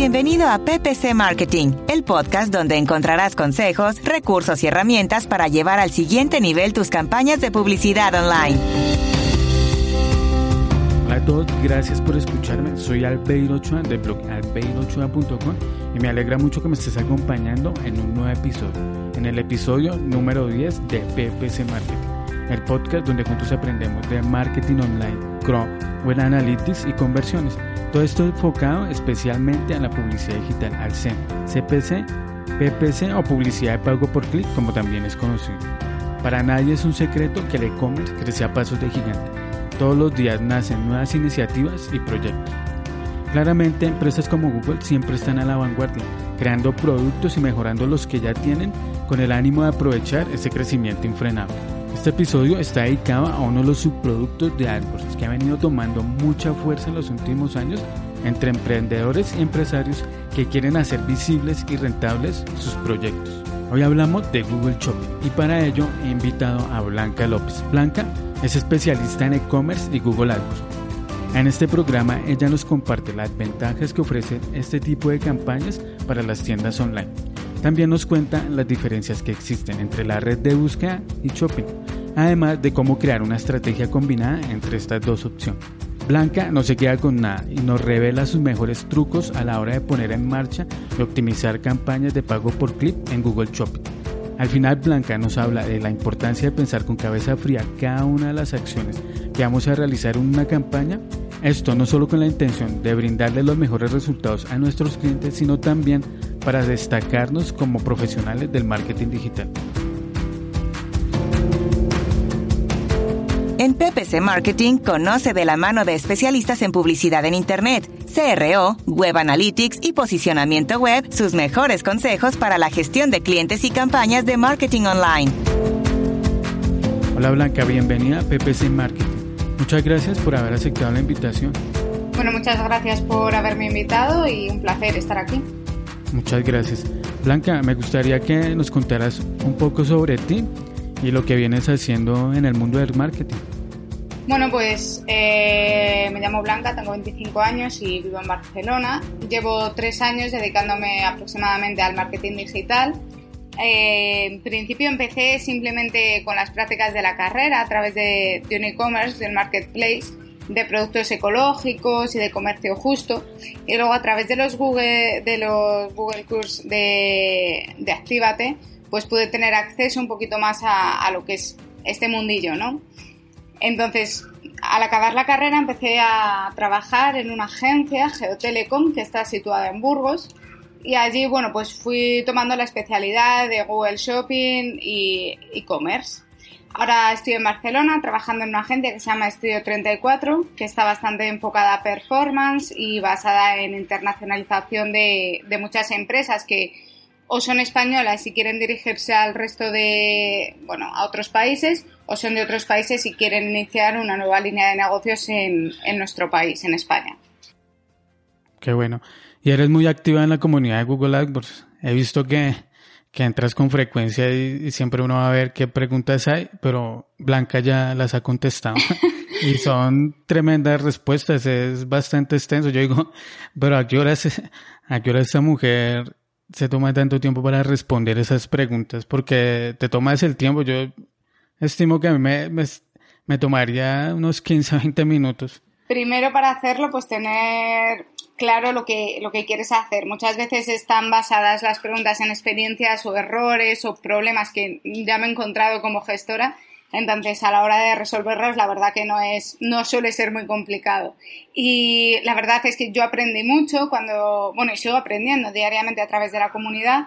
Bienvenido a PPC Marketing, el podcast donde encontrarás consejos, recursos y herramientas para llevar al siguiente nivel tus campañas de publicidad online. Hola a todos, gracias por escucharme. Soy Albeiro Ochoa de blog albeirochoa.com y me alegra mucho que me estés acompañando en un nuevo episodio, en el episodio número 10 de PPC Marketing, el podcast donde juntos aprendemos de marketing online, Chrome, Web Analytics y conversiones todo esto enfocado especialmente a la publicidad digital, al CEN, CPC, PPC o publicidad de pago por clic, como también es conocido. Para nadie es un secreto que el e-commerce crece a pasos de gigante. Todos los días nacen nuevas iniciativas y proyectos. Claramente empresas como Google siempre están a la vanguardia, creando productos y mejorando los que ya tienen con el ánimo de aprovechar ese crecimiento infrenable. Este episodio está dedicado a uno de los subproductos de AdWords que ha venido tomando mucha fuerza en los últimos años entre emprendedores y empresarios que quieren hacer visibles y rentables sus proyectos. Hoy hablamos de Google Shopping y para ello he invitado a Blanca López. Blanca es especialista en e-commerce y Google AdWords. En este programa ella nos comparte las ventajas que ofrece este tipo de campañas para las tiendas online. También nos cuenta las diferencias que existen entre la red de búsqueda y shopping además de cómo crear una estrategia combinada entre estas dos opciones. Blanca no se queda con nada y nos revela sus mejores trucos a la hora de poner en marcha y optimizar campañas de pago por clip en Google Shopping. Al final Blanca nos habla de la importancia de pensar con cabeza fría cada una de las acciones que vamos a realizar en una campaña. Esto no solo con la intención de brindarle los mejores resultados a nuestros clientes, sino también para destacarnos como profesionales del marketing digital. En PPC Marketing conoce de la mano de especialistas en publicidad en Internet, CRO, Web Analytics y posicionamiento web sus mejores consejos para la gestión de clientes y campañas de marketing online. Hola Blanca, bienvenida a PPC Marketing. Muchas gracias por haber aceptado la invitación. Bueno, muchas gracias por haberme invitado y un placer estar aquí. Muchas gracias. Blanca, me gustaría que nos contaras un poco sobre ti y lo que vienes haciendo en el mundo del marketing. Bueno, pues eh, me llamo Blanca, tengo 25 años y vivo en Barcelona. Llevo tres años dedicándome aproximadamente al marketing digital. Eh, en principio empecé simplemente con las prácticas de la carrera a través de, un e-commerce, del marketplace, de productos ecológicos y de comercio justo. Y luego a través de los Google, de los Google de, de Actívate, pues pude tener acceso un poquito más a, lo que es este mundillo, ¿no? Entonces, al acabar la carrera empecé a trabajar en una agencia, Geotelecom, que está situada en Burgos, y allí, bueno, pues fui tomando la especialidad de Google Shopping y e-commerce. Ahora estoy en Barcelona trabajando en una agencia que se llama Estudio 34, que está bastante enfocada a performance y basada en internacionalización de, de muchas empresas que o son españolas y quieren dirigirse al resto de, bueno, a otros países, o son de otros países y quieren iniciar una nueva línea de negocios en, nuestro país, en España. Qué bueno. Y eres muy activa en la comunidad de Google AdWords. He visto que, que entras con frecuencia y, siempre uno va a ver qué preguntas hay, pero Blanca ya las ha contestado. y son tremendas respuestas, es bastante extenso. Yo digo, pero ¿a qué hora, a qué hora esta mujer se toma tanto tiempo para responder esas preguntas? Porque te tomas el tiempo. Yo estimo que a mí me, me, tomaría unos 15 o 20 minutos. Primero para hacerlo, pues tener claro lo que, lo que quieres hacer. Muchas veces están basadas las preguntas en experiencias o errores o problemas que ya me he encontrado como gestora entonces, a la hora de resolverlos, la verdad que no es, no suele ser muy complicado. Y la verdad es que yo aprendí mucho cuando, bueno, y sigo aprendiendo diariamente a través de la comunidad.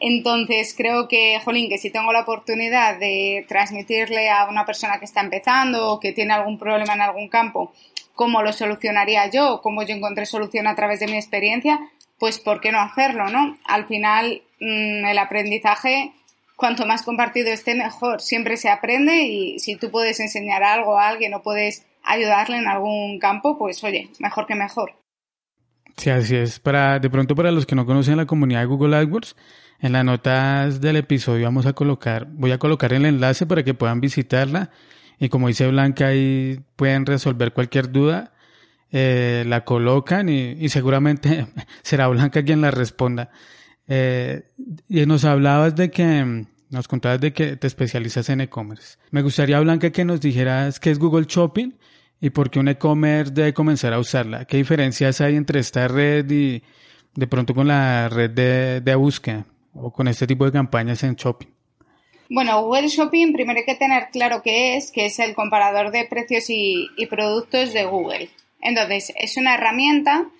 Entonces, creo que, jolín, que si tengo la oportunidad de transmitirle a una persona que está empezando o que tiene algún problema en algún campo, cómo lo solucionaría yo, cómo yo encontré solución a través de mi experiencia, pues ¿por qué no hacerlo, no? Al final, mm, el aprendizaje cuanto más compartido esté, mejor. Siempre se aprende y si tú puedes enseñar algo a alguien o puedes ayudarle en algún campo, pues oye, mejor que mejor. Sí, así es. De pronto, para los que no conocen la comunidad de Google AdWords, en las notas del episodio vamos a colocar, voy a colocar el enlace para que puedan visitarla. Y como dice Blanca, ahí pueden resolver cualquier duda. eh, la colocan y, seguramente será Blanca quien la responda. Eh, y nos hablabas de que, nos contabas de que te especializas en e-commerce. Me gustaría, Blanca, que nos dijeras qué es Google Shopping y por qué un e-commerce debe comenzar a usarla. ¿Qué diferencias hay entre esta red y de pronto con la red de, de búsqueda o con este tipo de campañas en shopping? Bueno, Google Shopping primero hay que tener claro qué es, que es el comparador de precios y, productos de Google. Entonces, es una herramienta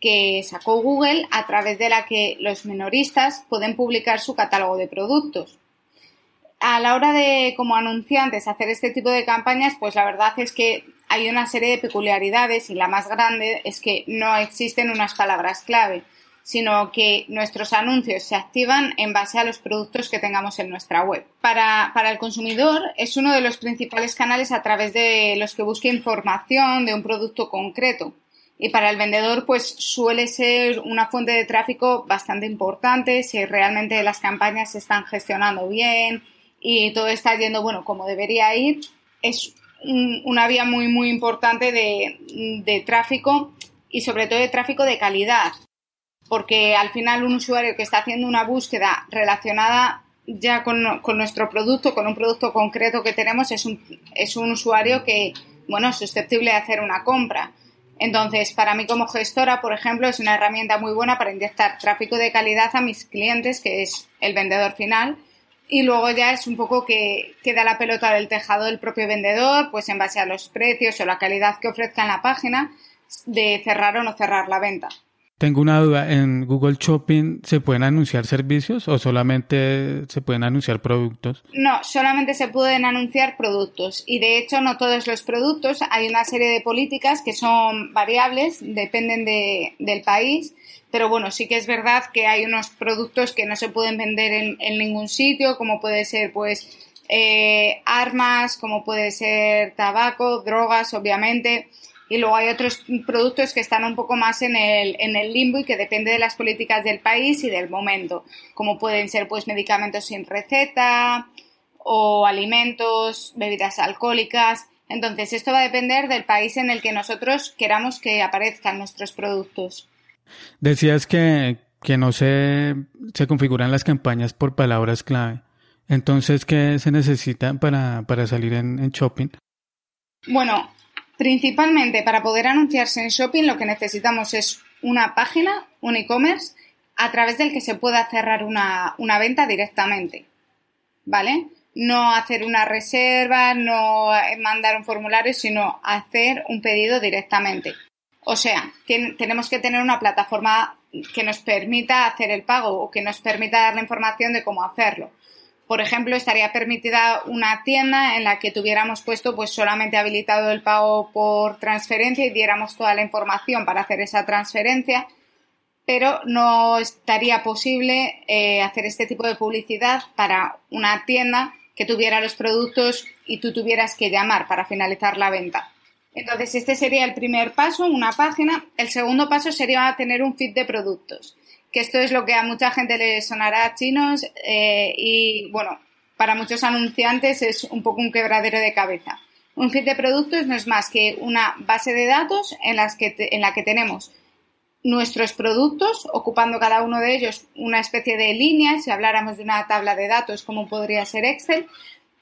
que sacó Google a través de la que los minoristas pueden publicar su catálogo de productos. A la hora de, como anunciantes, hacer este tipo de campañas, pues la verdad es que hay una serie de peculiaridades y la más grande es que no existen unas palabras clave sino que nuestros anuncios se activan en base a los productos que tengamos en nuestra web. Para, el consumidor es uno de los principales canales a través de los que busca información de un producto concreto. Y para el vendedor, pues suele ser una fuente de tráfico bastante importante si realmente las campañas se están gestionando bien y todo está yendo, bueno, como debería ir. Es una vía muy, muy importante de tráfico y sobre todo de tráfico de calidad porque al final un usuario que está haciendo una búsqueda relacionada ya con, nuestro producto, con un producto concreto que tenemos, es un, es un usuario que, bueno, es susceptible de hacer una compra. Entonces, para mí como gestora, por ejemplo, es una herramienta muy buena para inyectar tráfico de calidad a mis clientes, que es el vendedor final. Y luego ya es un poco que queda la pelota del tejado del propio vendedor, pues en base a los precios o la calidad que ofrezca en la página, de cerrar o no cerrar la venta. Tengo una duda, ¿en Google Shopping se pueden anunciar servicios o solamente se pueden anunciar productos? No, solamente se pueden anunciar productos. Y de hecho no todos los productos, hay una serie de políticas que son variables, dependen de, del país, pero bueno, sí que es verdad que hay unos productos que no se pueden vender en, en ningún sitio, como puede ser pues eh, armas, como puede ser tabaco, drogas, obviamente y luego hay otros productos que están un poco más en el, en el limbo y que depende de las políticas del país y del momento, como pueden ser pues medicamentos sin receta o alimentos, bebidas alcohólicas. Entonces, esto va a depender del país en el que nosotros queramos que aparezcan nuestros productos. Decías que, que no se, se configuran las campañas por palabras clave. Entonces, ¿qué se necesita para, para salir en, en shopping? Bueno, Principalmente para poder anunciarse en shopping lo que necesitamos es una página, un e-commerce, a través del que se pueda cerrar una, venta directamente. ¿Vale? No hacer una reserva, no mandar un formulario, sino hacer un pedido directamente. O sea, tenemos que tener una plataforma que nos permita hacer el pago o que nos permita dar la información de cómo hacerlo. Por ejemplo, estaría permitida una tienda en la que tuviéramos puesto pues solamente habilitado el pago por transferencia y diéramos toda la información para hacer esa transferencia, pero no estaría posible eh, hacer este tipo de publicidad para una tienda que tuviera los productos y tú tuvieras que llamar para finalizar la venta. Entonces, este sería el primer paso, una página. El segundo paso sería tener un feed de productos que esto es lo que a mucha gente le sonará a chinos eh, y bueno, para muchos anunciantes es un poco un quebradero de cabeza. Un feed de productos no es más que una base de datos en, las que en la que tenemos nuestros productos, ocupando cada uno de ellos una especie de línea, si habláramos de una tabla de datos como podría ser Excel,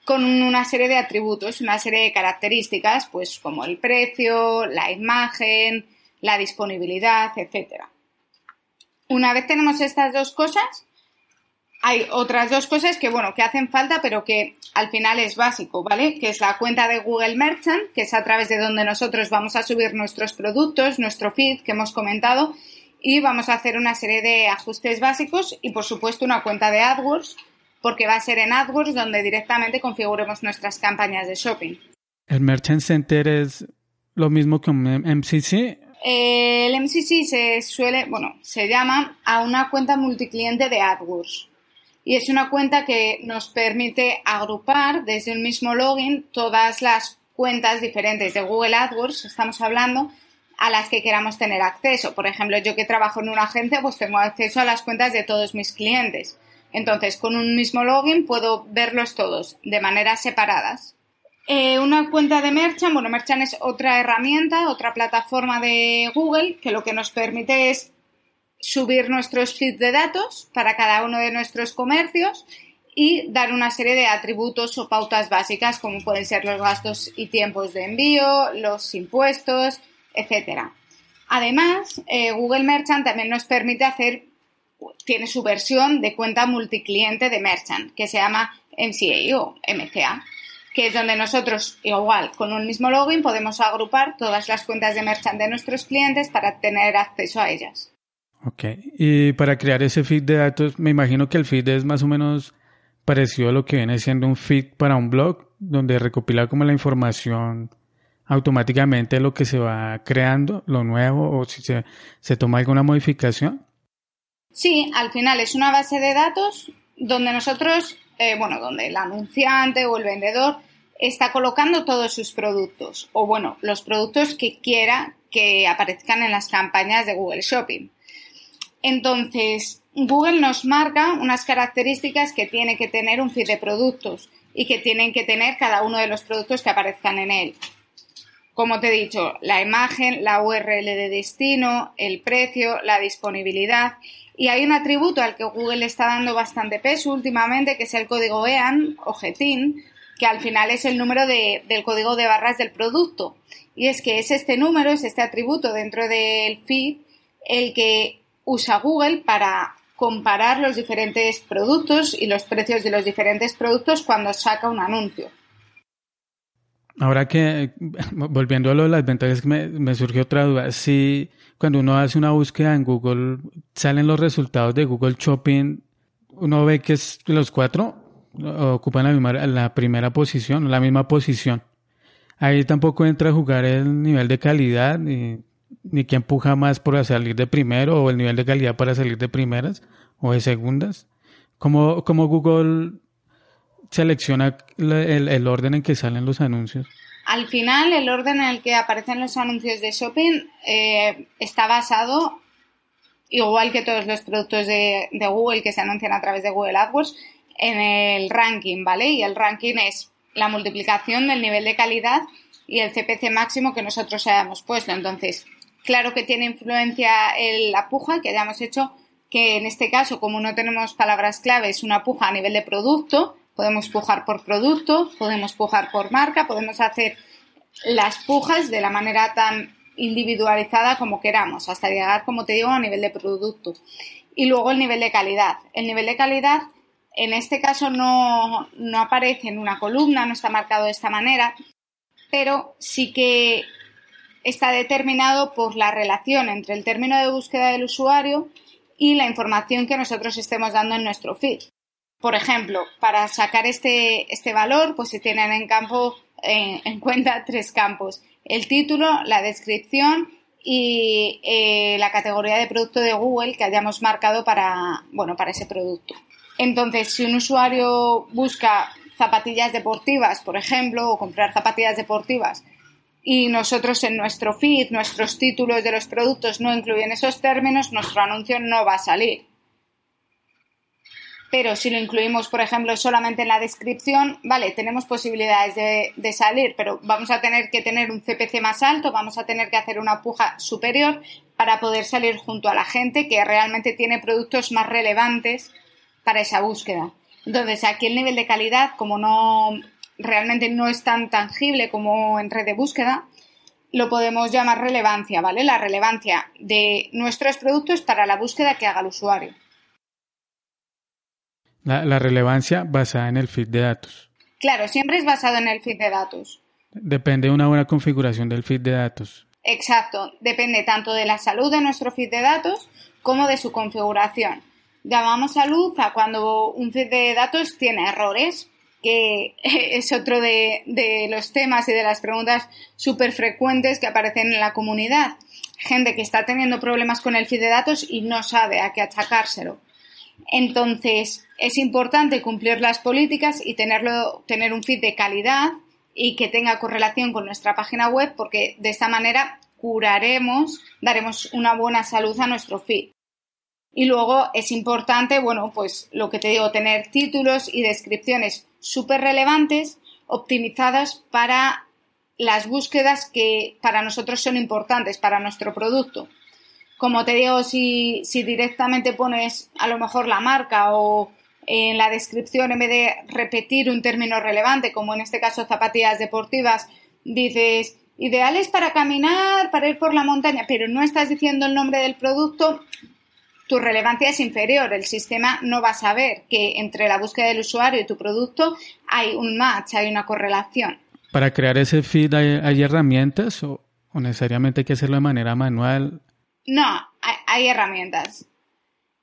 con una serie de atributos, una serie de características, pues como el precio, la imagen, la disponibilidad, etcétera. Una vez tenemos estas dos cosas, hay otras dos cosas que, bueno, que hacen falta, pero que al final es básico, ¿vale? Que es la cuenta de Google Merchant, que es a través de donde nosotros vamos a subir nuestros productos, nuestro feed que hemos comentado, y vamos a hacer una serie de ajustes básicos y, por supuesto, una cuenta de AdWords, porque va a ser en AdWords donde directamente configuremos nuestras campañas de shopping. ¿El Merchant Center es lo mismo que un MCC el MCC se suele, bueno, se llama a una cuenta multicliente de AdWords. Y es una cuenta que nos permite agrupar desde un mismo login todas las cuentas diferentes de Google AdWords, estamos hablando, a las que queramos tener acceso. Por ejemplo, yo que trabajo en una agencia, pues tengo acceso a las cuentas de todos mis clientes. Entonces, con un mismo login puedo verlos todos de maneras separadas. Eh, una cuenta de Merchant, bueno, Merchant es otra herramienta, otra plataforma de Google que lo que nos permite es subir nuestros feeds de datos para cada uno de nuestros comercios y dar una serie de atributos o pautas básicas como pueden ser los gastos y tiempos de envío, los impuestos, etcétera. Además, eh, Google Merchant también nos permite hacer, tiene su versión de cuenta multicliente de Merchant, que se llama MCA o MCA, que es donde nosotros, igual, con un mismo login, podemos agrupar todas las cuentas de Merchant de nuestros clientes para tener acceso a ellas. Ok, y para crear ese feed de datos, me imagino que el feed es más o menos parecido a lo que viene siendo un feed para un blog, donde recopila como la información automáticamente lo que se va creando, lo nuevo, o si se, toma alguna modificación? Sí, al final es una base de datos donde nosotros, eh, bueno, donde el anunciante o el vendedor está colocando todos sus productos, o bueno, los productos que quiera que aparezcan en las campañas de Google Shopping. Entonces, Google nos marca unas características que tiene que tener un feed de productos y que tienen que tener cada uno de los productos que aparezcan en él como te he dicho, la imagen, la URL de destino, el precio, la disponibilidad. Y hay un atributo al que Google está dando bastante peso últimamente, que es el código EAN o GETIN, que al final es el número del código de barras del producto. Y es que es este número, es este atributo dentro del feed, el que usa Google para comparar los diferentes productos y los precios de los diferentes productos cuando saca un anuncio. Ahora que, volviendo a lo de las ventajas, me, me surgió otra duda. Si cuando uno hace una búsqueda en Google, salen los resultados de Google Shopping, uno ve que es, los cuatro ocupan la, misma, la primera posición, la misma posición. Ahí tampoco entra a jugar el nivel de calidad, ni, ni que empuja más por salir de primero, o el nivel de calidad para salir de primeras o de segundas. Como, como Google selecciona el, orden en que salen los anuncios? Al final, el orden en el que aparecen los anuncios de shopping eh, está basado, igual que todos los productos de, Google que se anuncian a través de Google AdWords, en el ranking, ¿vale? Y el ranking es la multiplicación del nivel de calidad y el CPC máximo que nosotros hayamos puesto. Entonces, claro que tiene influencia la puja que hayamos hecho, que en este caso, como no tenemos palabras claves, una puja a nivel de producto, Podemos pujar por producto, podemos pujar por marca, podemos hacer las pujas de la manera tan individualizada como queramos, hasta llegar, como te digo, a nivel de producto. Y luego el nivel de calidad. El nivel de calidad, en este caso, no, no aparece en una columna, no está marcado de esta manera, pero sí que está determinado por la relación entre el término de búsqueda del usuario y la información que nosotros estemos dando en nuestro feed. Por ejemplo, para sacar este, este valor, pues se tienen en campo en, cuenta tres campos. El título, la descripción y eh, la categoría de producto de Google que hayamos marcado para, bueno, para ese producto. Entonces, si un usuario busca zapatillas deportivas, por ejemplo, o comprar zapatillas deportivas, y nosotros en nuestro feed, nuestros títulos de los productos no incluyen esos términos, nuestro anuncio no va a salir. Pero si lo incluimos, por ejemplo, solamente en la descripción, vale, tenemos posibilidades de, salir, pero vamos a tener que tener un CPC más alto, vamos a tener que hacer una puja superior para poder salir junto a la gente que realmente tiene productos más relevantes para esa búsqueda. Entonces, aquí el nivel de calidad, como no realmente no es tan tangible como en red de búsqueda, lo podemos llamar relevancia, ¿vale? La relevancia de nuestros productos para la búsqueda que haga el usuario. La, relevancia basada en el feed de datos. Claro, siempre es basado en el feed de datos. Depende de una buena configuración del feed de datos. Exacto, depende tanto de la salud de nuestro feed de datos como de su configuración. Llamamos salud a cuando un feed de datos tiene errores, que es otro de, de los temas y de las preguntas súper frecuentes que aparecen en la comunidad. Gente que está teniendo problemas con el feed de datos y no sabe a qué achacárselo. Entonces, es importante cumplir las políticas y tenerlo, tener un feed de calidad y que tenga correlación con nuestra página web porque de esta manera curaremos, daremos una buena salud a nuestro feed. Y luego es importante, bueno, pues lo que te digo, tener títulos y descripciones súper relevantes optimizadas para las búsquedas que para nosotros son importantes, para nuestro producto. Como te digo, si, si directamente pones a lo mejor la marca o en la descripción, en vez de repetir un término relevante, como en este caso zapatillas deportivas, dices ideales para caminar, para ir por la montaña, pero no estás diciendo el nombre del producto, tu relevancia es inferior. El sistema no va a saber que entre la búsqueda del usuario y tu producto hay un match, hay una correlación. Para crear ese feed hay, herramientas o, necesariamente hay que hacerlo de manera manual. No, hay herramientas.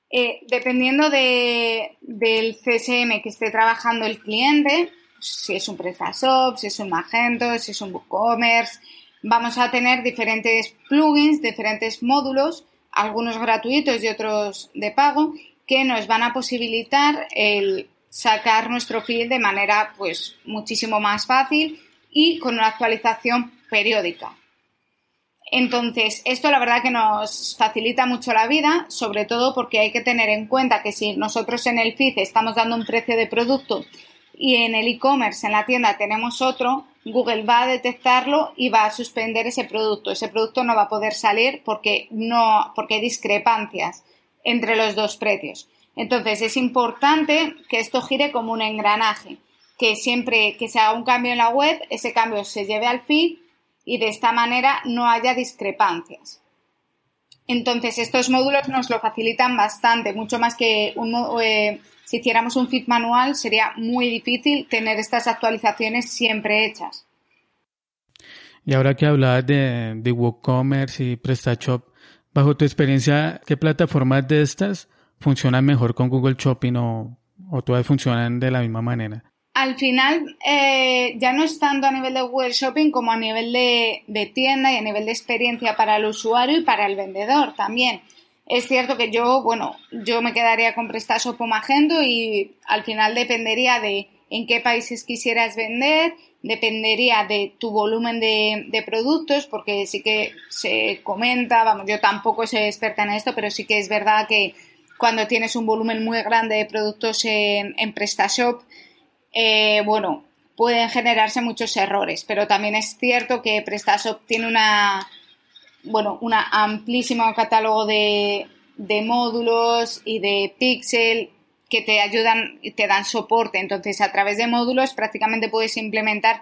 Eh, dependiendo del CSM que esté trabajando el cliente, si es un PrestaShop, si es un Magento, si es un WooCommerce, vamos a tener diferentes plugins, diferentes módulos, algunos gratuitos y otros de pago, que nos van a posibilitar el sacar nuestro feed de manera pues muchísimo más fácil y con una actualización periódica. Entonces, esto la verdad que nos facilita mucho la vida, sobre todo porque hay que tener en cuenta que si nosotros en el feed estamos dando un precio de producto y en el e-commerce, en la tienda, tenemos otro, Google va a detectarlo y va a suspender ese producto. Ese producto no va a poder salir porque no, porque hay discrepancias entre los dos precios. Entonces, es importante que esto gire como un engranaje, que siempre que se haga un cambio en la web, ese cambio se lleve al feed y de esta manera no haya discrepancias. Entonces, estos módulos nos lo facilitan bastante, mucho más que eh, si hiciéramos un feed manual sería muy difícil tener estas actualizaciones siempre hechas. Y ahora que hablabas de, de WooCommerce y PrestaShop, bajo tu experiencia, ¿qué plataformas de estas funcionan mejor con Google Shopping o, o todas funcionan de la misma manera? al final eh, ya no es tanto a nivel de Google Shopping como a nivel de, tienda y a nivel de experiencia para el usuario y para el vendedor también. Es cierto que yo, bueno, yo me quedaría con PrestaShop o Magento y al final dependería de en qué países quisieras vender, dependería de tu volumen de, productos, porque sí que se comenta, vamos, yo tampoco soy experta en esto, pero sí que es verdad que cuando tienes un volumen muy grande de productos en, en PrestaShop, eh, bueno, pueden generarse muchos errores, pero también es cierto que PrestaShop tiene una, bueno, un amplísimo catálogo de, de módulos y de pixel que te ayudan y te dan soporte. Entonces, a través de módulos prácticamente puedes implementar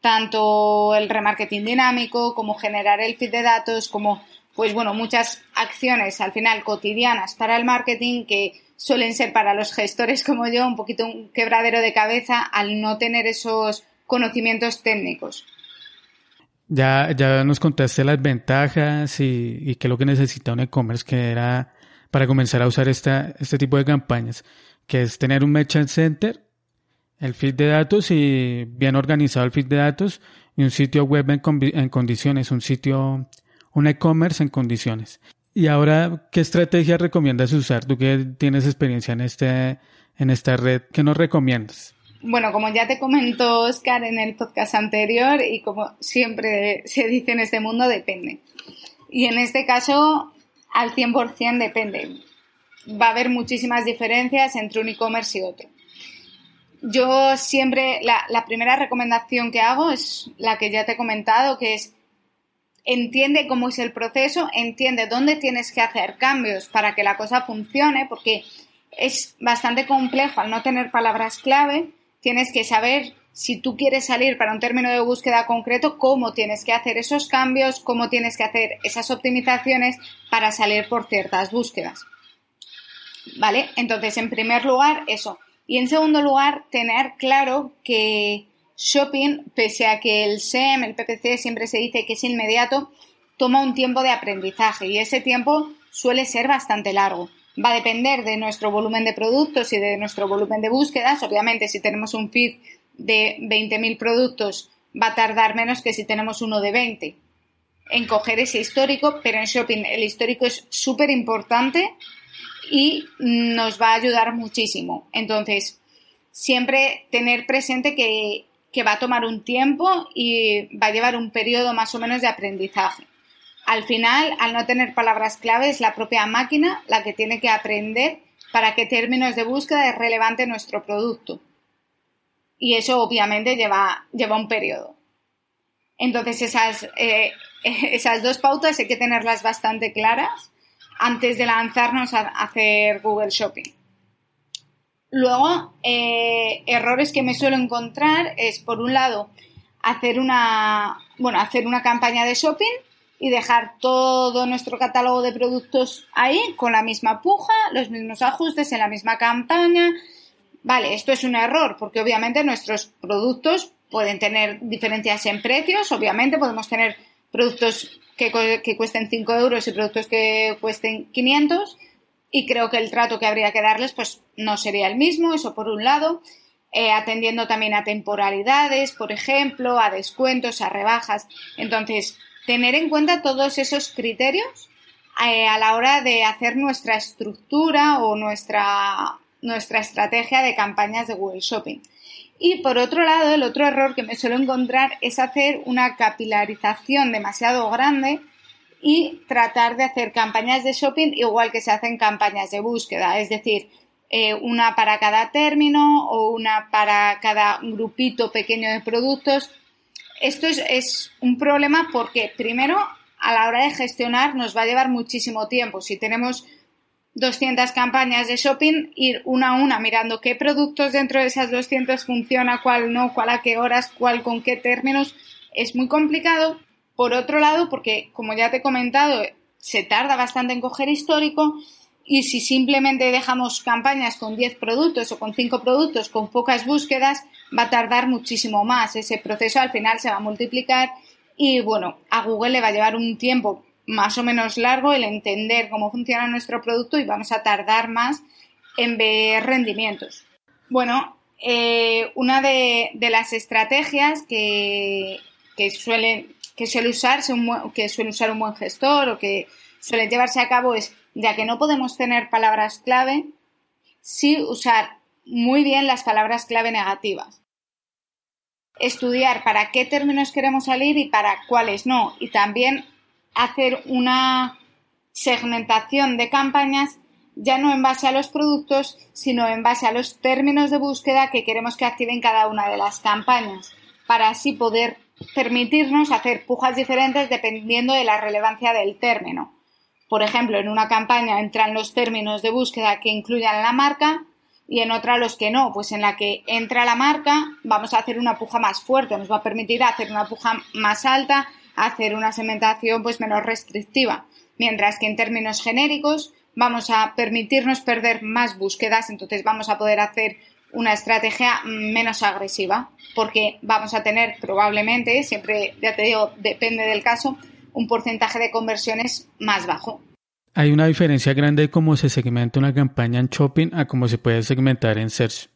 tanto el remarketing dinámico como generar el feed de datos, como, pues bueno, muchas acciones al final cotidianas para el marketing que suelen ser para los gestores como yo un poquito un quebradero de cabeza al no tener esos conocimientos técnicos. Ya, ya nos contaste las ventajas y, y qué es lo que necesita un e-commerce que era para comenzar a usar esta, este tipo de campañas, que es tener un merchant center, el feed de datos y bien organizado el feed de datos y un sitio web en, en condiciones, un sitio, un e-commerce en condiciones. Y ahora, ¿qué estrategia recomiendas usar? Tú que tienes experiencia en, este, en esta red, ¿qué nos recomiendas? Bueno, como ya te comentó Oscar en el podcast anterior y como siempre se dice en este mundo, depende. Y en este caso, al 100% depende. Va a haber muchísimas diferencias entre un e-commerce y otro. Yo siempre, la, la primera recomendación que hago es la que ya te he comentado, que es entiende cómo es el proceso, entiende dónde tienes que hacer cambios para que la cosa funcione, porque es bastante complejo al no tener palabras clave, tienes que saber si tú quieres salir para un término de búsqueda concreto, cómo tienes que hacer esos cambios, cómo tienes que hacer esas optimizaciones para salir por ciertas búsquedas. ¿Vale? Entonces, en primer lugar, eso. Y en segundo lugar, tener claro que Shopping, pese a que el SEM, el PPC, siempre se dice que es inmediato, toma un tiempo de aprendizaje y ese tiempo suele ser bastante largo. Va a depender de nuestro volumen de productos y de nuestro volumen de búsquedas. Obviamente, si tenemos un feed de 20.000 productos, va a tardar menos que si tenemos uno de 20 en coger ese histórico, pero en shopping el histórico es súper importante y nos va a ayudar muchísimo. Entonces, siempre tener presente que que va a tomar un tiempo y va a llevar un periodo más o menos de aprendizaje. Al final, al no tener palabras clave, es la propia máquina la que tiene que aprender para qué términos de búsqueda es relevante nuestro producto. y eso obviamente lleva, lleva un periodo. Entonces esas, eh, esas dos pautas hay que tenerlas bastante claras antes de lanzarnos a hacer Google Shopping. Luego, eh, errores que me suelo encontrar es, por un lado, hacer una, bueno, hacer una campaña de shopping y dejar todo nuestro catálogo de productos ahí con la misma puja, los mismos ajustes en la misma campaña. Vale, esto es un error porque obviamente nuestros productos pueden tener diferencias en precios, obviamente podemos tener productos que, que cuesten 5 euros y productos que cuesten 500 y creo que el trato que habría que darles pues no sería el mismo, eso por un lado, eh, atendiendo también a temporalidades, por ejemplo, a descuentos, a rebajas. Entonces, tener en cuenta todos esos criterios eh, a la hora de hacer nuestra estructura o nuestra, nuestra estrategia de campañas de Google Shopping. Y por otro lado, el otro error que me suelo encontrar es hacer una capilarización demasiado grande y tratar de hacer campañas de shopping igual que se hacen campañas de búsqueda, es decir, eh, una para cada término o una para cada grupito pequeño de productos. Esto es, un problema porque primero a la hora de gestionar nos va a llevar muchísimo tiempo. Si tenemos 200 campañas de shopping, ir una a una mirando qué productos dentro de esas 200 funciona, cuál no, cuál a qué horas, cuál con qué términos, es muy complicado por otro lado, porque como ya te he comentado, se tarda bastante en coger histórico y si simplemente dejamos campañas con 10 productos o con 5 productos con pocas búsquedas, va a tardar muchísimo más. Ese proceso al final se va a multiplicar y bueno, a Google le va a llevar un tiempo más o menos largo el entender cómo funciona nuestro producto y vamos a tardar más en ver rendimientos. Bueno, eh, una de, las estrategias que, que que suele usarse que suele usar un buen gestor o que suele llevarse a cabo es, ya que no podemos tener palabras clave, sí usar muy bien las palabras clave negativas. Estudiar para qué términos queremos salir y para cuáles no. Y también hacer una segmentación de campañas ya no en base a los productos, sino en base a los términos de búsqueda que queremos que activen cada una de las campañas, para así poder permitirnos hacer pujas diferentes dependiendo de la relevancia del término. Por ejemplo, en una campaña entran los términos de búsqueda que incluyan la marca y en otra los que no. Pues en la que entra la marca vamos a hacer una puja más fuerte, nos va a permitir hacer una puja más alta, hacer una segmentación pues menos restrictiva. Mientras que en términos genéricos vamos a permitirnos perder más búsquedas, entonces vamos a poder hacer una estrategia menos agresiva, porque vamos a tener probablemente, siempre, ya te digo, depende del caso, un porcentaje de conversiones más bajo. Hay una diferencia grande de cómo se segmenta una campaña en shopping a cómo se puede segmentar en search.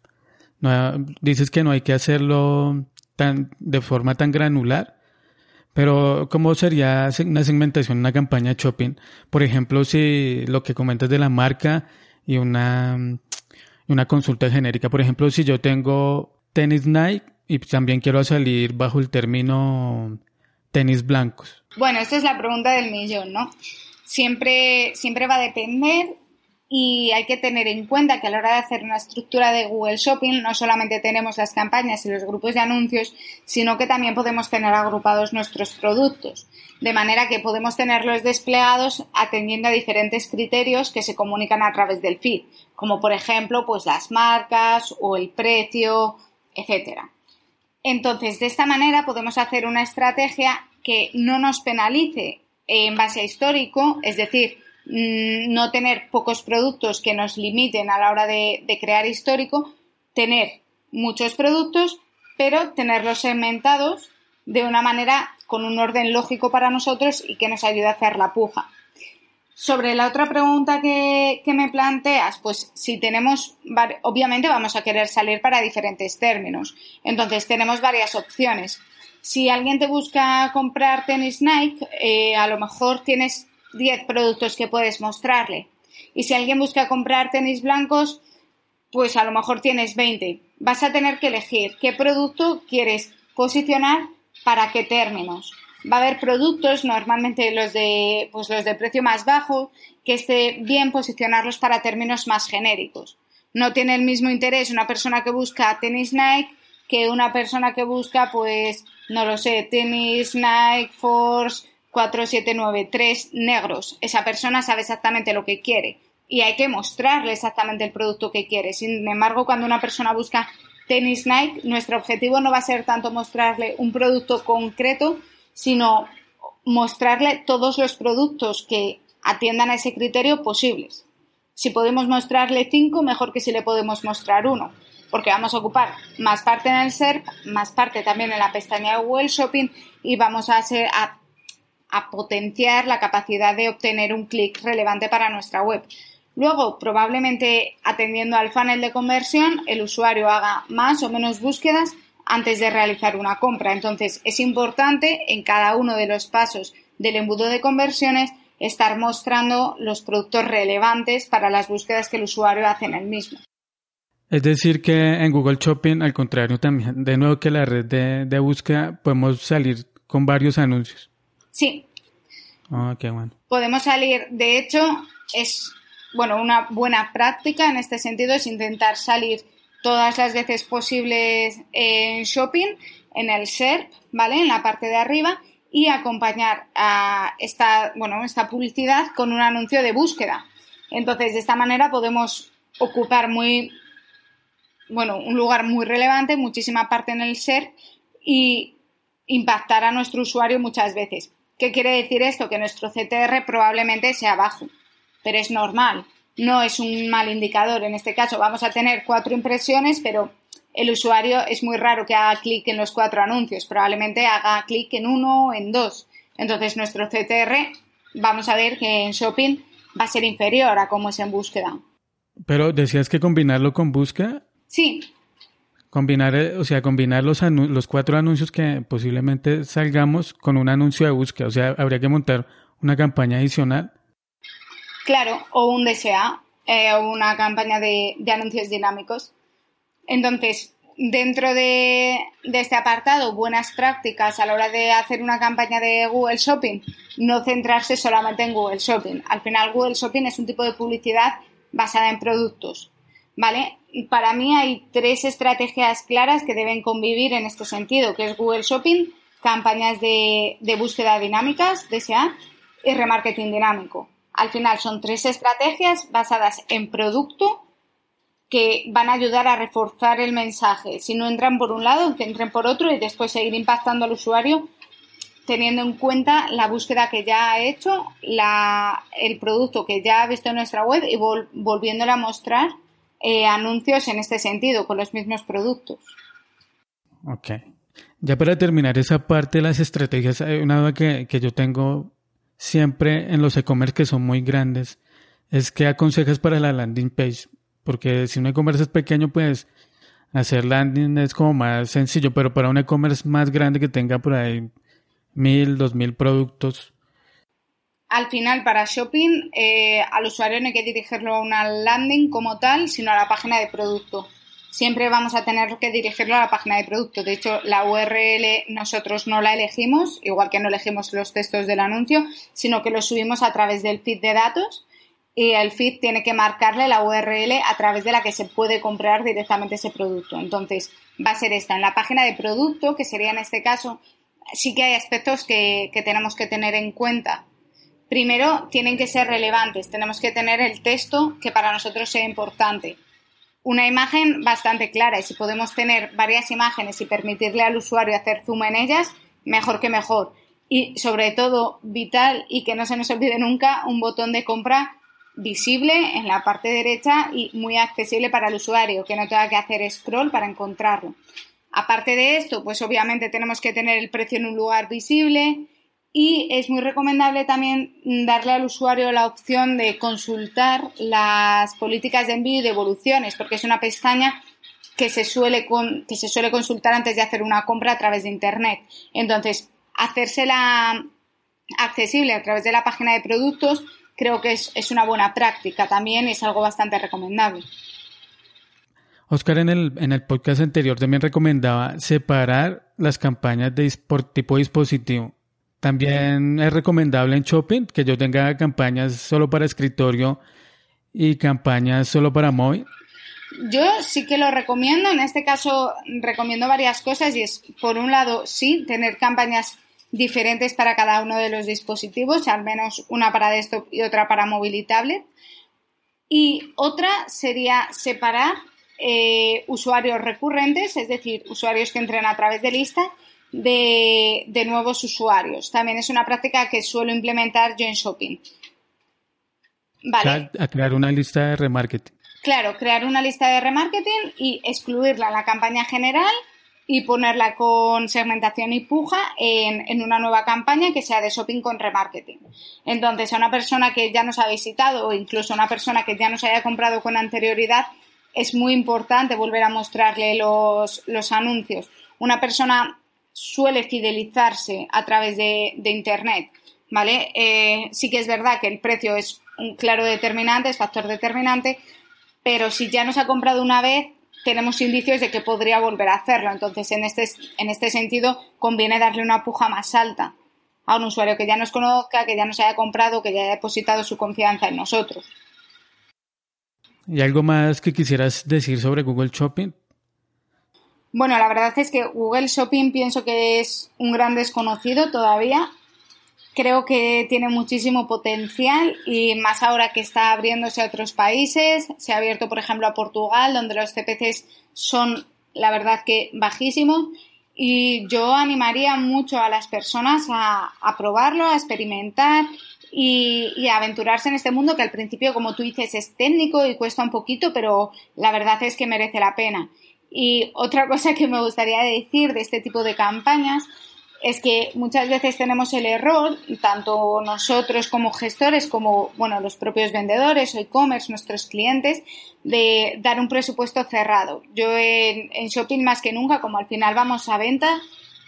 Dices que no hay que hacerlo tan, de forma tan granular, pero ¿cómo sería una segmentación en una campaña shopping? Por ejemplo, si lo que comentas de la marca y una una consulta genérica. Por ejemplo, si yo tengo tenis Nike y también quiero salir bajo el término tenis blancos. Bueno, esta es la pregunta del millón, ¿no? Siempre, siempre va a depender y hay que tener en cuenta que a la hora de hacer una estructura de Google Shopping no solamente tenemos las campañas y los grupos de anuncios, sino que también podemos tener agrupados nuestros productos, de manera que podemos tenerlos desplegados atendiendo a diferentes criterios que se comunican a través del feed, como por ejemplo pues las marcas o el precio, etcétera. Entonces, de esta manera podemos hacer una estrategia que no nos penalice en base a histórico, es decir, Mm, no tener pocos productos que nos limiten a la hora de, crear histórico, tener muchos productos, pero tenerlos segmentados de una manera con un orden lógico para nosotros y que nos ayude a hacer la puja. Sobre la otra pregunta que, que, me planteas, pues si tenemos, obviamente vamos a querer salir para diferentes términos. Entonces tenemos varias opciones. Si alguien te busca comprar tenis Nike, eh, a lo mejor tienes 10 productos que puedes mostrarle. Y si alguien busca comprar tenis blancos, pues a lo mejor tienes 20. Vas a tener que elegir qué producto quieres posicionar para qué términos. Va a haber productos, normalmente los de, pues los de precio más bajo, que esté bien posicionarlos para términos más genéricos. No tiene el mismo interés una persona que busca tenis Nike que una persona que busca, pues, no lo sé, tenis Nike Force 4793 negros. Esa persona sabe exactamente lo que quiere y hay que mostrarle exactamente el producto que quiere. Sin embargo, cuando una persona busca tenis Nike, nuestro objetivo no va a ser tanto mostrarle un producto concreto, sino mostrarle todos los productos que atiendan a ese criterio posibles. Si podemos mostrarle cinco, mejor que si le podemos mostrar uno, porque vamos a ocupar más parte en el SERP, más parte también en la pestaña de Google Shopping y vamos a, a potenciar la capacidad de obtener un clic relevante para nuestra web. Luego, probablemente atendiendo al funnel de conversión, el usuario haga más o menos búsquedas antes de realizar una compra. Entonces, es importante en cada uno de los pasos del embudo de conversiones estar mostrando los productos relevantes para las búsquedas que el usuario hace en el mismo. Es decir, que en Google Shopping, al contrario también, de nuevo que la red de, búsqueda, podemos salir con varios anuncios. Sí. Ah, qué bueno. Podemos salir, de hecho, es bueno, una buena práctica en este sentido es intentar salir todas las veces posibles en shopping, en el SERP, ¿vale? En la parte de arriba y acompañar a esta, bueno, esta publicidad con un anuncio de búsqueda. Entonces, de esta manera podemos ocupar muy, bueno, un lugar muy relevante, muchísima parte en el SERP y impactar a nuestro usuario muchas veces. ¿Qué quiere decir esto? Que nuestro CTR probablemente sea bajo pero es normal, no es un mal indicador. En este caso vamos a tener cuatro impresiones, pero el usuario es muy raro que haga clic en los cuatro anuncios, probablemente haga clic en uno o en dos. Entonces nuestro CTR vamos a ver que en shopping va a ser inferior a cómo es en búsqueda. Pero decías que combinarlo con búsqueda. Sí. Combinar, eh, o sea, combinar los, los cuatro anuncios que posiblemente salgamos con un anuncio de búsqueda. O sea, habría que montar una campaña adicional Claro, o un DSA, eh, o una campaña de, anuncios dinámicos. Entonces, dentro de, este apartado, buenas prácticas a la hora de hacer una campaña de Google Shopping, no centrarse solamente en Google Shopping. Al final, Google Shopping es un tipo de publicidad basada en productos. ¿Vale? Para mí hay tres estrategias claras que deben convivir en este sentido, que es Google Shopping, campañas de, de búsqueda dinámicas, DSA, y remarketing dinámico. Al final son tres estrategias basadas en producto que van a ayudar a reforzar el mensaje. Si no entran por un lado, que entren por otro y después seguir impactando al usuario teniendo en cuenta la búsqueda que ya ha hecho, el producto que ya ha visto en nuestra web y volviéndole a mostrar eh, anuncios en este sentido, con los mismos productos. Ok. Ya para terminar esa parte de las estrategias, hay una duda que, que yo tengo siempre en los e-commerce que son muy grandes es que aconsejas para la landing page, porque si un e-commerce es pequeño, pues hacer landing es como más sencillo, pero para un e-commerce más grande que tenga por ahí mil, dos mil productos. Al final, para shopping, eh, al usuario no hay que dirigirlo a una landing como tal, sino a la página de producto siempre vamos a tener que dirigirlo a la página de producto. De hecho, la URL nosotros no la elegimos, igual que no elegimos los textos del anuncio, sino que lo subimos a través del feed de datos y el feed tiene que marcarle la URL a través de la que se puede comprar directamente ese producto. Entonces, va a ser esta. En la página de producto, que sería en este caso, sí que hay aspectos que tenemos que tener en cuenta. Primero, tienen que ser relevantes. Tenemos que tener el texto que para nosotros sea importante una imagen bastante clara y si podemos tener varias imágenes y permitirle al usuario hacer zoom en ellas, mejor que mejor. Y sobre todo, vital y que no se nos olvide nunca, un botón de compra visible en la parte derecha y muy accesible para el usuario, que no tenga que hacer scroll para encontrarlo. Aparte de esto, pues obviamente tenemos que tener el precio en un lugar visible, y es muy recomendable también darle al usuario la opción de consultar las políticas de envío y devoluciones, porque es una pestaña que se suele, que se suele consultar antes de hacer una compra a través de Internet. Entonces, hacérsela accesible a través de la página de productos creo que es, es una buena práctica también es algo bastante recomendable. Oscar en el, en el podcast anterior también recomendaba separar las campañas de, por tipo de dispositivo también es recomendable en Shopping que yo tenga campañas solo para escritorio y campañas solo para móvil. Yo sí que lo recomiendo. En este caso recomiendo varias cosas y es, por un lado, sí, tener campañas diferentes para cada uno de los dispositivos, al menos una para desktop y otra para móvil y tablet. Y otra sería separar eh, usuarios recurrentes, es decir, usuarios que entren a través de lista, de, de, nuevos usuarios. También es una práctica que suelo implementar yo en Shopping. Vale. a crear una lista de remarketing. Claro, crear una lista de remarketing y excluirla en la campaña general y ponerla con segmentación y puja en, en, una nueva campaña que sea de shopping con remarketing. Entonces, a una persona que ya nos ha visitado o incluso a una persona que ya nos haya comprado con anterioridad, es muy importante volver a mostrarle los, los anuncios. Una persona suele fidelizarse a través de, Internet, ¿vale? Eh, sí que es verdad que el precio es un claro determinante, es factor determinante, pero si ya nos ha comprado una vez, tenemos indicios de que podría volver a hacerlo. Entonces, en este, en este sentido, conviene darle una puja más alta a un usuario que ya nos conozca, que ya nos haya comprado, que ya haya depositado su confianza en nosotros. ¿Y algo más que quisieras decir sobre Google Shopping? Bueno, la verdad es que Google Shopping pienso que es un gran desconocido todavía. Creo que tiene muchísimo potencial y más ahora que está abriéndose a otros países. Se ha abierto, por ejemplo, a Portugal, donde los CPCs son, la verdad, que bajísimos. Y yo animaría mucho a las personas a, probarlo, a experimentar y, y, a aventurarse en este mundo que al principio, como tú dices, es técnico y cuesta un poquito, pero la verdad es que merece la pena. Y otra cosa que me gustaría decir de este tipo de campañas es que muchas veces tenemos el error, tanto nosotros como gestores, como bueno, los propios vendedores o e-commerce, nuestros clientes, de dar un presupuesto cerrado. Yo en, en, shopping más que nunca, como al final vamos a venta,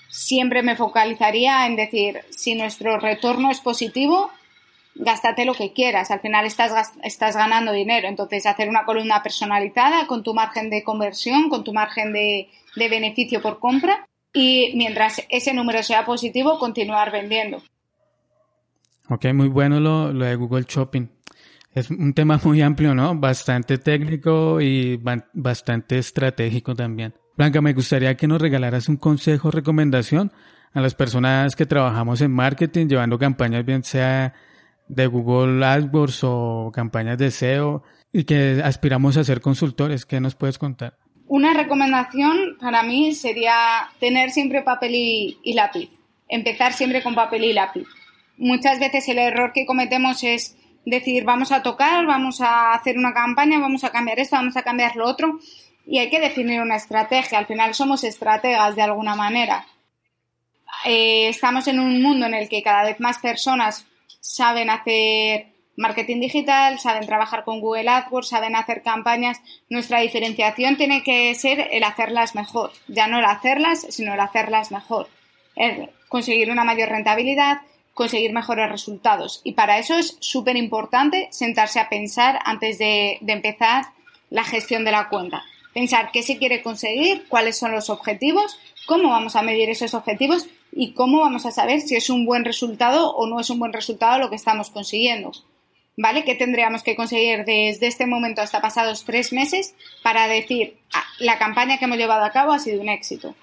siempre me focalizaría en decir, si nuestro retorno es positivo, gástate lo que quieras. Al final estás, estás ganando dinero. Entonces, hacer una columna personalizada con tu margen de conversión, con tu margen de, de beneficio por compra y mientras ese número sea positivo, continuar vendiendo. Ok, muy bueno lo, lo, de Google Shopping. Es un tema muy amplio, ¿no? Bastante técnico y bastante estratégico también. Blanca, me gustaría que nos regalaras un consejo recomendación a las personas que trabajamos en marketing, llevando campañas, bien sea de Google AdWords o campañas de SEO, y que aspiramos a ser consultores. ¿Qué nos puedes contar? Una recomendación para mí sería tener siempre papel y, lápiz. Empezar siempre con papel y lápiz. Muchas veces el error que cometemos es decir, vamos a tocar, vamos a hacer una campaña, vamos a cambiar esto, vamos a cambiar lo otro. Y hay que definir una estrategia. Al final somos estrategas de alguna manera. Eh, estamos en un mundo en el que cada vez más personas saben hacer marketing digital, saben trabajar con Google AdWords, saben hacer campañas. Nuestra diferenciación tiene que ser el hacerlas mejor, ya no el hacerlas, sino el hacerlas mejor. El conseguir una mayor rentabilidad, conseguir mejores resultados. Y para eso es súper importante sentarse a pensar antes de, de empezar la gestión de la cuenta. Pensar qué se quiere conseguir, cuáles son los objetivos, cómo vamos a medir esos objetivos y cómo vamos a saber si es un buen resultado o no es un buen resultado lo que estamos consiguiendo. ¿vale? ¿Qué tendríamos que conseguir desde este momento hasta pasados tres meses para decir ah, la campaña que hemos llevado a cabo ha sido un éxito?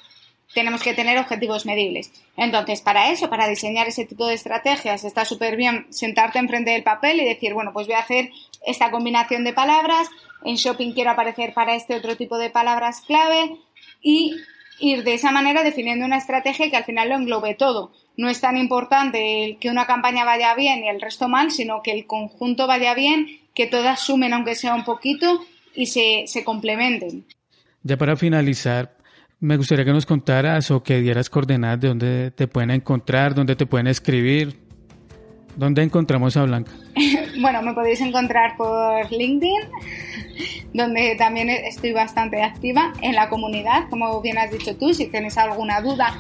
Tenemos que tener objetivos medibles. Entonces, para eso, para diseñar ese tipo de estrategias, está súper bien sentarte enfrente del papel y decir, bueno, pues voy a hacer esta combinación de palabras, en shopping quiero aparecer para este otro tipo de palabras clave y ir de esa manera definiendo una estrategia que al final lo englobe todo no es tan importante que una campaña vaya bien y el resto mal, sino que el conjunto vaya bien, que todas sumen aunque sea un poquito y se, se complementen. Ya para finalizar, me gustaría que nos contaras o que dieras coordenadas de dónde te pueden encontrar, dónde te pueden escribir. ¿Dónde encontramos a Blanca? bueno, me podéis encontrar por LinkedIn, donde también estoy bastante activa en la comunidad, como bien has dicho tú, si tienes alguna duda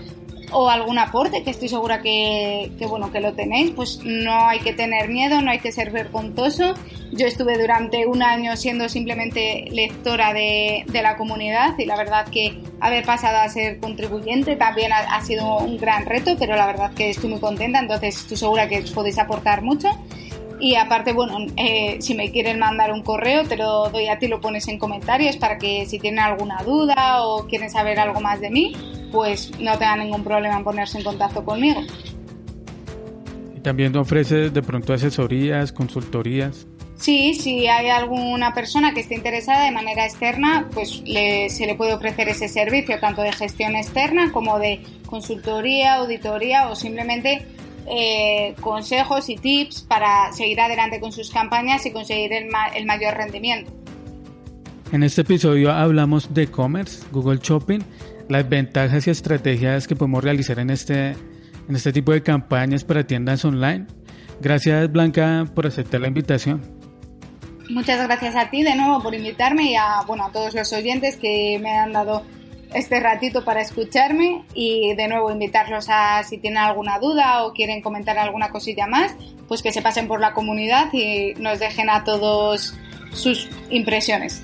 o algún aporte, que estoy segura que, que, bueno, que lo tenéis, pues no hay que tener miedo, no hay que ser vergonzoso. Yo estuve durante un año siendo simplemente lectora de, de la comunidad y la verdad que haber pasado a ser contribuyente también ha, ha, sido un gran reto, pero la verdad que estoy muy contenta, entonces estoy segura que podéis aportar mucho. Y aparte, bueno, eh, si me quieren mandar un correo, te lo doy a ti, lo pones en comentarios para que si tienen alguna duda o quieren saber algo más de mí, pues no tengan ningún problema en ponerse en contacto conmigo. ¿Y también ofreces de pronto asesorías, consultorías? Sí, si hay alguna persona que esté interesada de manera externa, pues se le puede ofrecer ese servicio, tanto de gestión externa como de consultoría, auditoría o simplemente eh, consejos y tips para seguir adelante con sus campañas y conseguir el, el mayor rendimiento. En este episodio hablamos de e-commerce, Google Shopping, las ventajas y estrategias que podemos realizar en este, en este tipo de campañas para tiendas online. Gracias Blanca por aceptar la invitación. Muchas gracias a ti de nuevo por invitarme y a, bueno, a todos los oyentes que me han dado este ratito para escucharme y de nuevo invitarlos a si tienen alguna duda o quieren comentar alguna cosilla más, pues que se pasen por la comunidad y nos dejen a todos sus impresiones.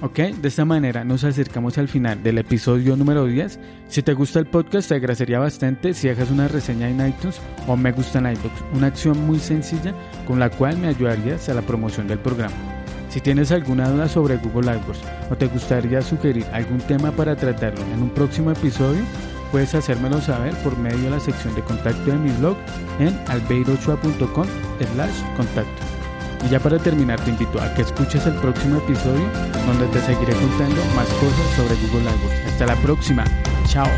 Ok, de esta manera nos acercamos al final del episodio número 10. Si te gusta el podcast, te agradecería bastante si dejas una reseña en iTunes o me gusta en iBooks, una acción muy sencilla con la cual me ayudarías a la promoción del programa. Si tienes alguna duda sobre Google AdWords o te gustaría sugerir algún tema para tratarlo en un próximo episodio, puedes hacérmelo saber por medio de la sección de contacto de mi blog en albeirochua.com slash contacto. Y ya para terminar te invito a que escuches el próximo episodio donde te seguiré contando más cosas sobre Google AdWords. Hasta la próxima. Chao.